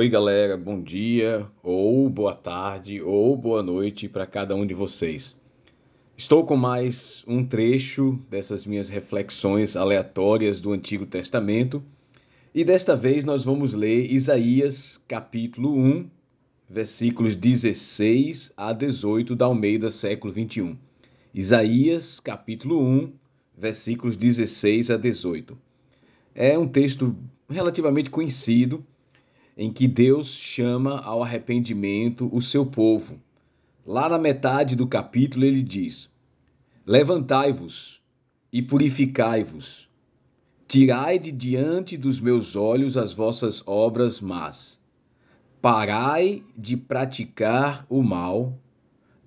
Oi, galera, bom dia, ou boa tarde, ou boa noite para cada um de vocês. Estou com mais um trecho dessas minhas reflexões aleatórias do Antigo Testamento e desta vez nós vamos ler Isaías capítulo 1, versículos 16 a 18 da Almeida século 21. Isaías capítulo 1, versículos 16 a 18. É um texto relativamente conhecido em que Deus chama ao arrependimento o seu povo. Lá na metade do capítulo ele diz: Levantai-vos e purificai-vos, tirai de diante dos meus olhos as vossas obras más. Parai de praticar o mal,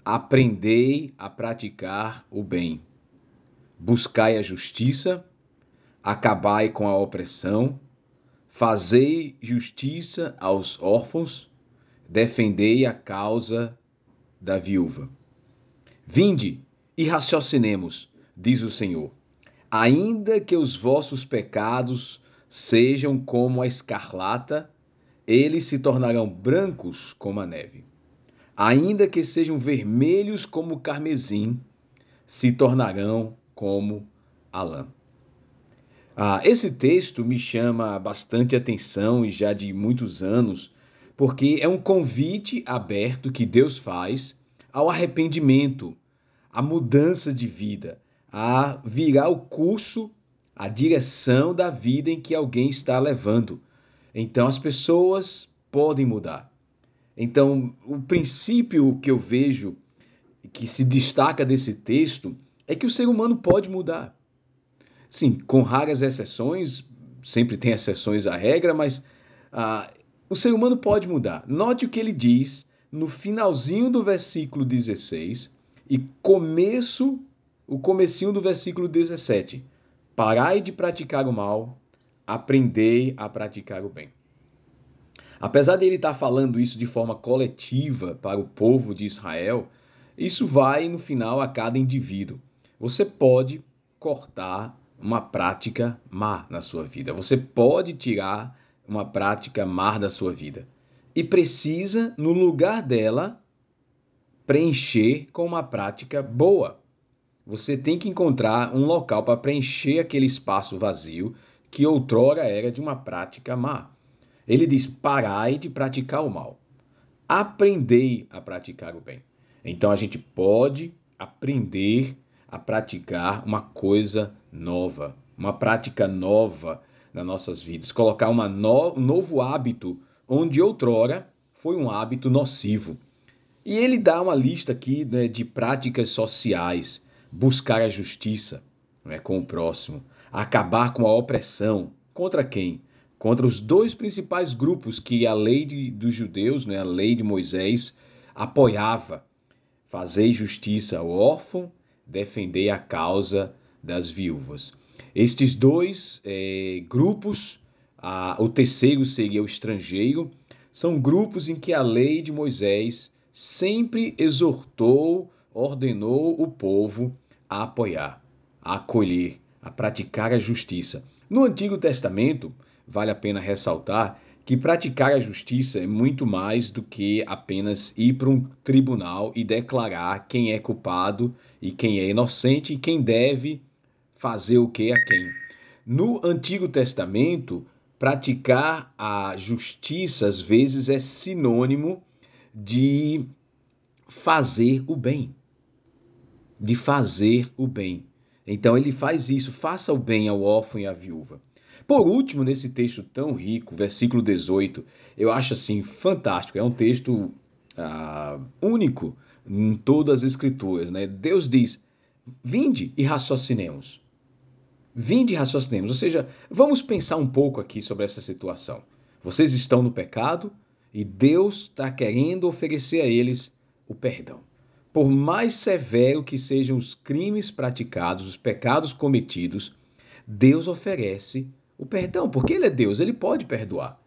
aprendei a praticar o bem. Buscai a justiça, acabai com a opressão, Fazei justiça aos órfãos, defendei a causa da viúva. Vinde e raciocinemos, diz o Senhor. Ainda que os vossos pecados sejam como a escarlata, eles se tornarão brancos como a neve. Ainda que sejam vermelhos como o carmesim, se tornarão como a lã. Ah, esse texto me chama bastante atenção e já de muitos anos, porque é um convite aberto que Deus faz ao arrependimento, à mudança de vida, a virar o curso, a direção da vida em que alguém está levando. Então as pessoas podem mudar. Então, o princípio que eu vejo que se destaca desse texto é que o ser humano pode mudar. Sim, com raras exceções, sempre tem exceções à regra, mas ah, o ser humano pode mudar. Note o que ele diz no finalzinho do versículo 16 e começo, o comecinho do versículo 17. Parai de praticar o mal, aprendei a praticar o bem. Apesar de ele estar falando isso de forma coletiva para o povo de Israel, isso vai no final a cada indivíduo. Você pode cortar uma prática má na sua vida. Você pode tirar uma prática má da sua vida e precisa, no lugar dela, preencher com uma prática boa. Você tem que encontrar um local para preencher aquele espaço vazio que outrora era de uma prática má. Ele diz: parai de praticar o mal, aprendei a praticar o bem. Então a gente pode aprender a praticar uma coisa nova, uma prática nova nas nossas vidas, colocar uma no, um novo hábito onde outrora foi um hábito nocivo. E ele dá uma lista aqui né, de práticas sociais, buscar a justiça né, com o próximo, acabar com a opressão. Contra quem? Contra os dois principais grupos que a lei de, dos judeus, né, a lei de Moisés, apoiava. Fazer justiça ao órfão defender a causa das viúvas. Estes dois é, grupos, a, o terceiro seria o estrangeiro, são grupos em que a lei de Moisés sempre exortou, ordenou o povo a apoiar, a acolher, a praticar a justiça. No Antigo Testamento, vale a pena ressaltar que praticar a justiça é muito mais do que apenas ir para um tribunal e declarar quem é culpado e quem é inocente e quem deve fazer o que a quem. No Antigo Testamento, praticar a justiça às vezes é sinônimo de fazer o bem. De fazer o bem. Então ele faz isso, faça o bem ao órfão e à viúva. Por último, nesse texto tão rico, versículo 18, eu acho assim fantástico. É um texto ah, único em todas as escrituras. Né? Deus diz: vinde e raciocinemos. Vinde e raciocinemos. Ou seja, vamos pensar um pouco aqui sobre essa situação. Vocês estão no pecado e Deus está querendo oferecer a eles o perdão. Por mais severo que sejam os crimes praticados, os pecados cometidos, Deus oferece o perdão, porque Ele é Deus, Ele pode perdoar.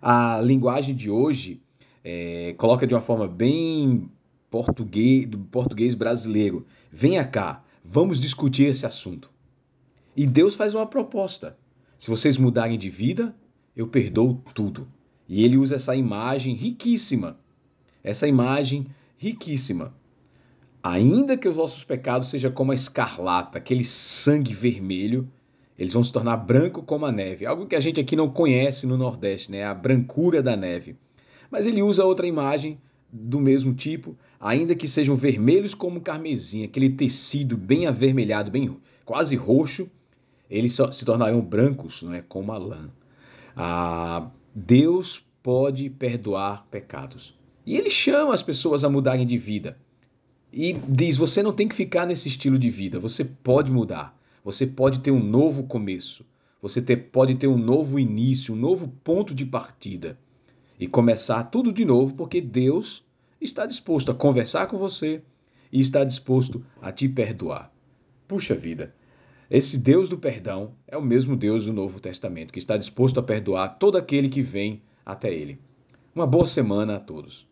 A linguagem de hoje é, coloca de uma forma bem português, do português brasileiro. Venha cá, vamos discutir esse assunto. E Deus faz uma proposta. Se vocês mudarem de vida, eu perdoo tudo. E ele usa essa imagem riquíssima, essa imagem riquíssima. Ainda que os vossos pecados sejam como a escarlata, aquele sangue vermelho, eles vão se tornar branco como a neve. Algo que a gente aqui não conhece no Nordeste, né? A brancura da neve. Mas ele usa outra imagem do mesmo tipo, ainda que sejam vermelhos como carmesim, aquele tecido bem avermelhado, bem quase roxo, eles se tornarão brancos, não é, como a lã. Ah, Deus pode perdoar pecados. E ele chama as pessoas a mudarem de vida. E diz: você não tem que ficar nesse estilo de vida, você pode mudar. Você pode ter um novo começo. Você ter, pode ter um novo início, um novo ponto de partida. E começar tudo de novo, porque Deus está disposto a conversar com você e está disposto a te perdoar. Puxa vida, esse Deus do perdão é o mesmo Deus do Novo Testamento, que está disposto a perdoar todo aquele que vem até ele. Uma boa semana a todos.